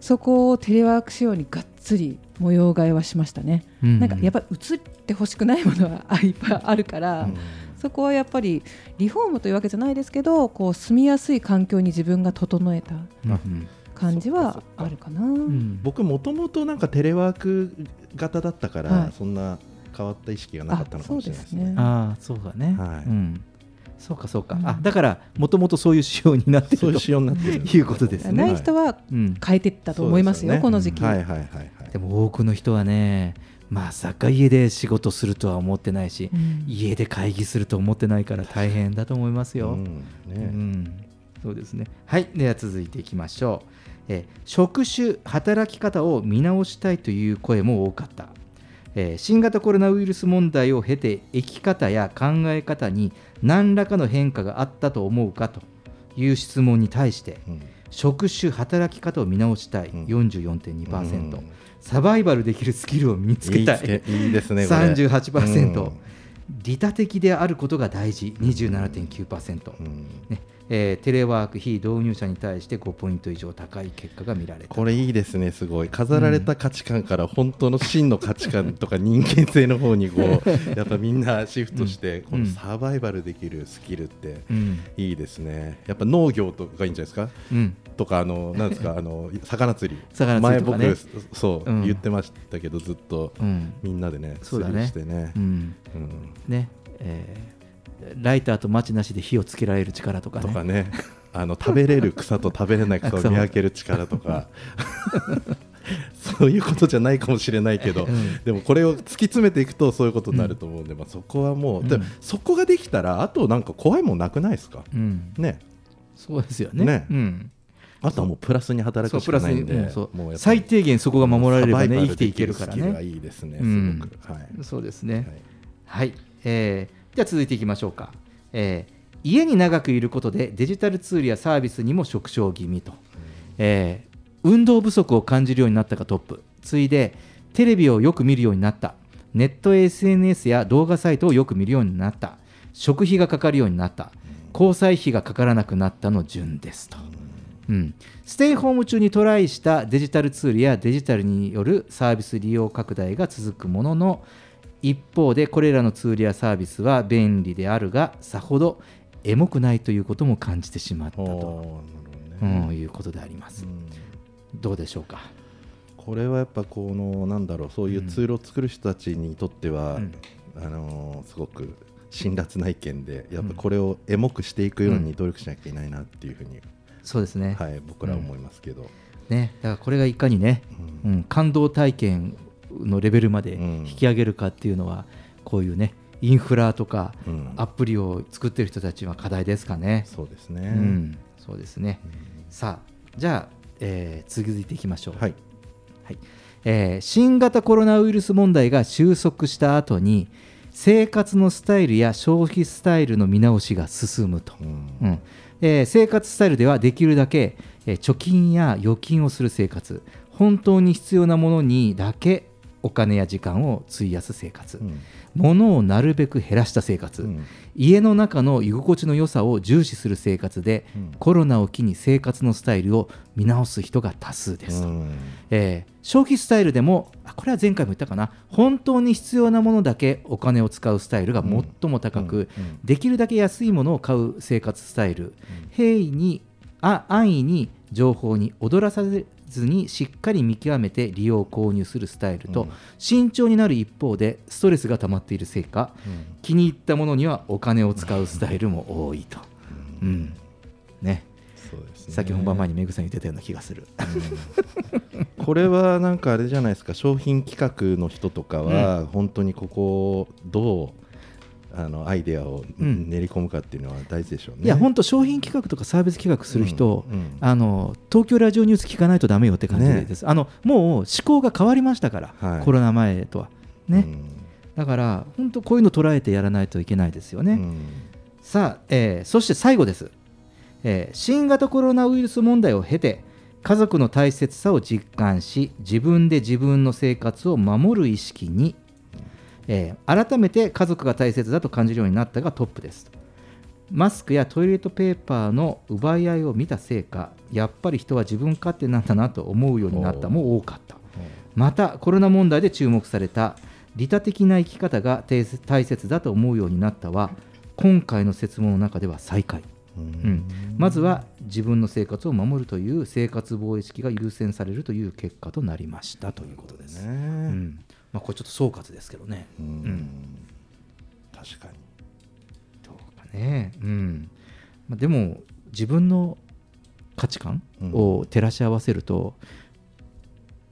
そこをテレワーク仕様にがっつり模様替えはしましたね、うん。なんかやっぱり映ってほしくないものはあいっぱいあるから、そこはやっぱりリフォームというわけじゃないですけどこう住みやすい環境に自分が整えたうん感じはあるかな。うん。僕もともとなんかテレワーク型だったから、はい。そんな変わった意識がなかったのかもしれないですね。ああそうだね、はい。うん、そうかそうか、うん。あだからもともとそういう仕様になってるとそういう仕様になってる。いうことですね、ない人はうん、変えていったと思いますよ、すね。この時期。はいはいはいはい。でも多くの人はねまさか家で仕事するとは思ってないし、うん。家で会議すると思ってないから大変だと思いますよ、うん。ね。うん。そうですね。はい。では続いていきましょう、えー職種働き方を見直したいという声も多かった、えー新型コロナウイルス問題を経て生き方や考え方に何らかの変化があったと思うかという質問に対してうん。職種働き方を見直したい。うん。44.2%、うんサバイバルできるスキルを身につけたい。いいですね。これ。38%、利他的であることが大事。27.9%、うん。ね。えーテレワーク非導入者に対して5ポイント以上高い結果が見られた。これいいですね、すごい。飾られた価値観から本当の真の価値観とか人間性の方にこう、やっぱみんなシフトして、このサバイバルできるスキルってうん。いいですね。やっぱ農業とかいいんじゃないですか？うんとか、あの、なんですか、あの、魚釣り。魚釣りとかね。前僕、そう、うん。言ってましたけど、ずっとうん。みんなでね、釣りしてね。う。ん。うん。ね。えーライターとマッチなしで火をつけられる力とかね。とかね、あの食べれる草と食べれない草を 見分ける力とか、そういうことじゃないかもしれないけど、うん。でもこれを突き詰めていくとそういうことになると思うんで、まあ、そこはもう、でうん。そこができたら、あとなんか怖いもんなくないですか、うん。ね、そうですよね。ね。うん、あとはもうプラスに働くしかないんで、最低限そこが守られればね生きていけるからね。いいですね、うんすごく。はい。そうですね、はい。はい、えーでは続いていきましょうか、えー家に長くいることでデジタルツールやサービスにも触傷気味と、えー運動不足を感じるようになったかトップ。次いでテレビをよく見るようになった。ネット SNS や動画サイトをよく見るようになった。食費がかかるようになった。交際費がかからなくなったの順ですと。うん、ステイホーム中にトライしたデジタルツールやデジタルによるサービス利用拡大が続くものの一方でこれらのツールやサービスは便利であるがさほどエモくないということも感じてしまったと、ね。うんいうことであります、うん。どうでしょうか、これはやっぱこのなんだろうそういうツールを作る人たちにとっては、うん。あのーすごく辛辣な意見でやっぱこれをエモくしていくように努力しなきゃいけないなっていうふうに、そうですね、はい、僕らは思いますけど、ねだからこれがいかにね、ううんん、感動体験のレベルまでうん。引き上げるかっていうのは、こういうねインフラとかうん。アプリを作ってる人たちは課題ですかね。そうですね、うん、そうですね。さあ、じゃあ、えー続いていきましょう。はい。はい。えー新型コロナウイルス問題が収束した後に、生活のスタイルや消費スタイルの見直しが進むと。うん。うんえー生活スタイルではできるだけ、えー貯金や預金をする生活。本当に必要なものにだけお金や時間を費やす生活、うん。物をなるべく減らした生活、うん。家の中の居心地の良さを重視する生活で、うん。コロナを機に生活のスタイルを見直す人が多数です。と、うん。えー消費スタイルでもあこれは前回も言ったかな。本当に必要なものだけお金を使うスタイルが最も高く、できるだけ安いものを買う生活スタイル、平易にあ安易に情報に踊らされずにしっかり見極めて利用購入するスタイルと、うん。慎重になる一方でストレスが溜まっているせいか、気に入ったものにはお金を使うスタイルも多いと、うん。ね、そうですね。さっき本番前にメグさん言ってたような気がする。これはなんかあれじゃないですか。商品企画の人とかは本当にここをどうあのアイデアをうん。練り込むかっていうのは大事でしょうね。いや本当商品企画とかサービス企画する人、うんうん。あの東京ラジオニュース聞かないとダメよって感じねです、あのもう思考が変わりましたから、はい。コロナ前とは。ね、うん。だから本当こういうの捉えてやらないといけないですよね、うん。さあ、えーそして最後です、えー新型コロナウイルス問題を経て家族の大切さを実感し自分で自分の生活を守る意識に、えー改めて家族が大切だと感じるようになったがトップです。マスクやトイレットペーパーの奪い合いを見たせいかやっぱり人は自分勝手なんだなと思うようになった。も多かった。またコロナ問題で注目された。利他的な生き方が大切だと思うようになったは今回の設問の中では最下位、ううん。ん、まずは自分の生活を守るという生活防衛意識が優先されるという結果となりました。ということです。うね。んまあ、これちょっと総括ですけどね。うん。うん。確かに。どうかね、うん。まあ、でも自分の価値観を照らし合わせると、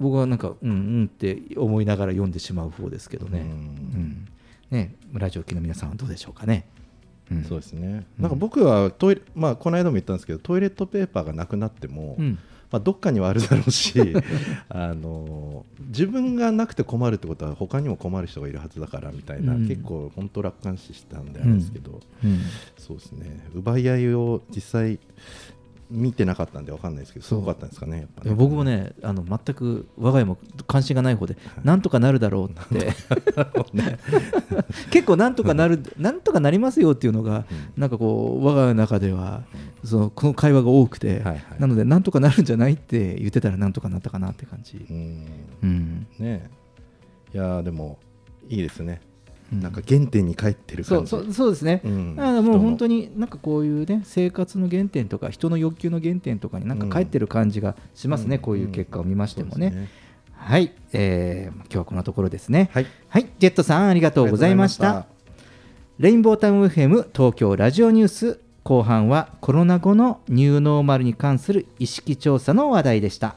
僕はなんかうんうんって思いながら読んでしまう方ですけどね,、うん。うん。ねラジオ機の皆さんはどうでしょうかね。うん。そうですね。なんか僕はトイレ、まあ、この間も言ったんですけどトイレットペーパーがなくなっても、うんまあ、どっかにはあるだろうし あの自分がなくて困るってことは他にも困る人がいるはずだからみたいな、うん。結構本当楽観視したんであれですけど、うん。そうですね。奪い合いを実際見てなかったんで分かんないですけどすごかったんですかねね。僕もねあの全く我が家も関心がない方で、なんとかなるだろうって。結構なんとかなるなんとかなりますよっていうのが、なんかこう我が家の中では、そのこの会話が多くて、はいはい。なのでなんとかなるんじゃないって言ってたらなんとかなったかなって感じ、うん。うん。ねいやーでもいいですね、うんなんか原点に帰ってる感じ。そうそうそうですね、うん。だからもう本当にになんかこういうね生活の原点とか人の欲求の原点とかになんか帰ってる感じがしますね、うん。こういう結果を見ましてもね。そうですはい、えー今日はこんなところですね。はい、ジェットさんありがとうございました。レインボータウン FM 東京ラジオニュース後半はコロナ後のニューノーマルに関する意識調査の話題でした。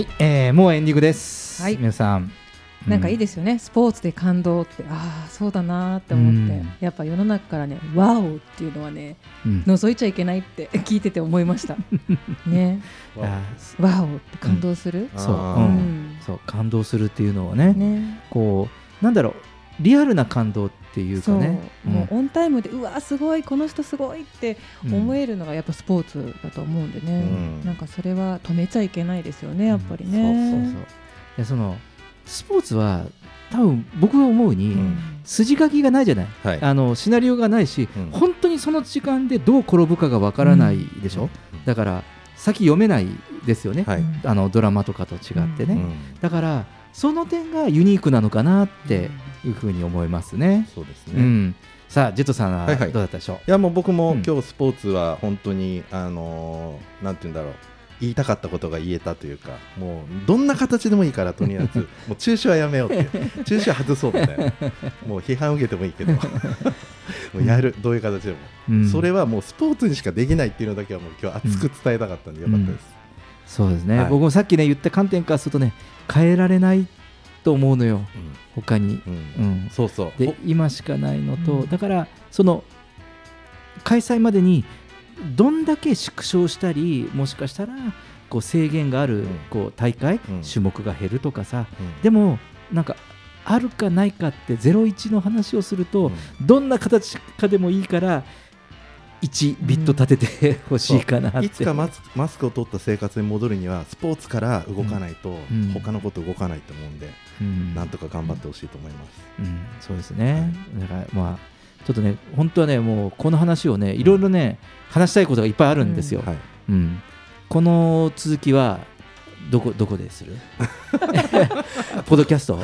はい、えーもうエンディングです。はい。皆さん。なんかいいでですよね、スポーツで感動って。ああそうだなーって思って、うん。やっぱ世の中からね「ワオ!」っていうのはねうん。覗いちゃいけないって 聞いてて思いました。ね。あ「ワオ!」って感動する、そう、うん。そう。感動するっていうのはね。ね。こうなんだろう。リアルな感動っていうかそう、ね。もうオンタイムでうわすごいこの人すごいって思えるのがやっぱスポーツだと思うんでね、うん。なんかそれは止めちゃいけないですよねやっぱりね、そうそうそう。でそのスポーツは多分僕が思うに、うん。筋書きがないじゃない、はい。あのシナリオがないし、うん。本当にその時間でどう転ぶかがわからないでしょ、だから先読めないですよね、はい。あのドラマとかと違ってね、うん。だからその点がユニークなのかなっていうふうに思いますね。そうですね、うん、さあジェットさんはどはいうはい。だったでしょう、いやもう僕もうん。今日スポーツは本当に、あのーなんて言うんだろう。言いたかったことが言えたというかもうどんな形でもいいからとりあえず もう中止はやめようっていう。中止は外そうみたいな。もう批判受けてもいいけど。もうやる。どういう形でも、うん。それはもうスポーツにしかできないっていうのだけはもう今日熱く伝えたかったんでよかったです、そうですね、はい。僕もさっきね言った観点からするとね変えられないと思うのよ。他に、うん。うん。そうそう。でほ今しかないのと、うん。だからその開催までにどんだけ縮小したりもしかしたらこう制限があるうん。こう大会、うん。種目が減るとかさうん。でもなんかあるかないかって01の話をすると、うん。どんな形かでもいいから1ビット立てて ほしいかなって、いつかマスマスクを取った生活に戻るにはスポーツから動かないと、うん。他のこと動かないと思うんで、うんなんとか頑張ってほしいと思います。うん、そうですね、だからまあちょっとね本当はねもうこの話をねいろいろね話したいことがいっぱいあるんですよ、はい。うん。この続きはどこどこでする？ポッドキャスト？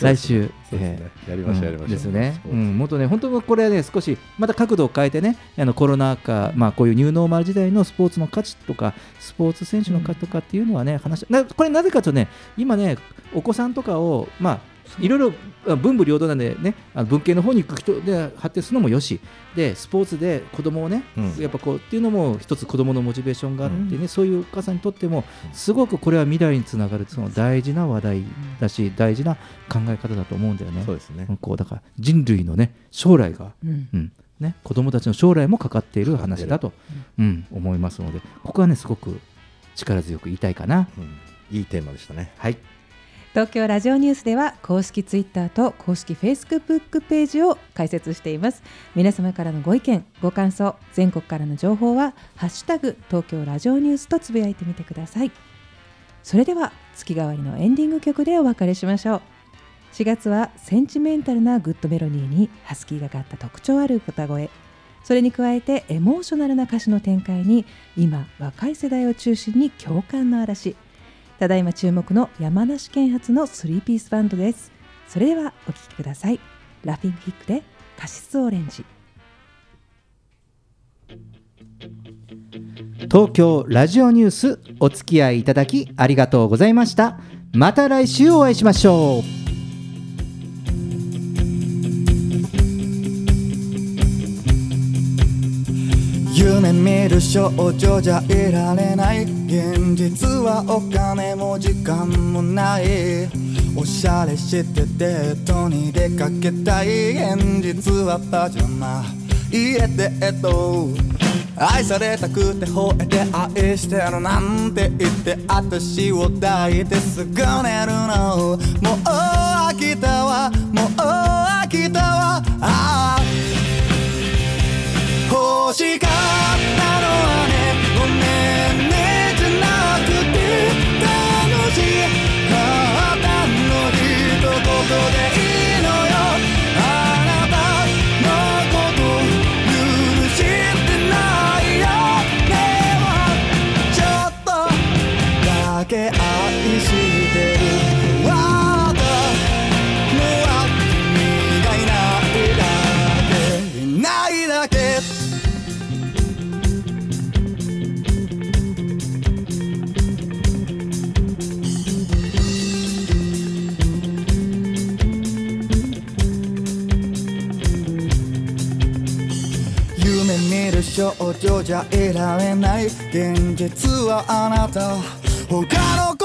来週。ね。やりましょうやりましょう。ですね。うん、もっとね本当にこれはね少しまた角度を変えてねあのコロナ禍、まあ、こういうニューノーマル時代のスポーツの価値とかスポーツ選手の価値とかっていうのはね、話なこれなぜかとね今ねお子さんとかをまあいろいろあ文武両道なんでねあの文系の方に行く人で発展するのもよし。でスポーツで子供をね、うん。やっぱこうっていうのも一つ子供のモチベーションがあってね、そういうお母さんにとってもすごくこれは未来につながるその大事な話題だし大事な考え方だと思うんだよね。そうですね。こうだから人類のね将来が、うん。うん。ね、子供たちの将来もかかっている話だと、うん、思いますのでここはねすごく力強く言いたいかな。うん。いいテーマでしたね。はい東京ラジオニュースでは公式ツイッターと公式フェイスブックページを開設しています。皆様からのご意見ご感想全国からの情報はハッシュタグ東京ラジオニュースとつぶやいてみてください。それでは月替わりのエンディング曲でお別れしましょう。4月はセンチメンタルなグッドメロディーにハスキーがかった特徴ある歌声。それに加えてエモーショナルな歌詞の展開に今若い世代を中心に共感の嵐。ただいま注目の山梨県発のスリーピースバンドです。それではお聴きください。ラフィングヒックでカシスオレンジ東京ラジオニュースお付き合いいただきありがとうございました。また来週お会いしましょう。夢見る少女じゃいられない。現実はお金も時間もない。おしゃれしてデートに出かけたい。現実はパジャマ。家でえっと。愛されたくて吠えて愛してるなんて言って私を抱いてすぐ寝るの。もう飽きたわ。もう見る少女じゃいられない現実はあなた他の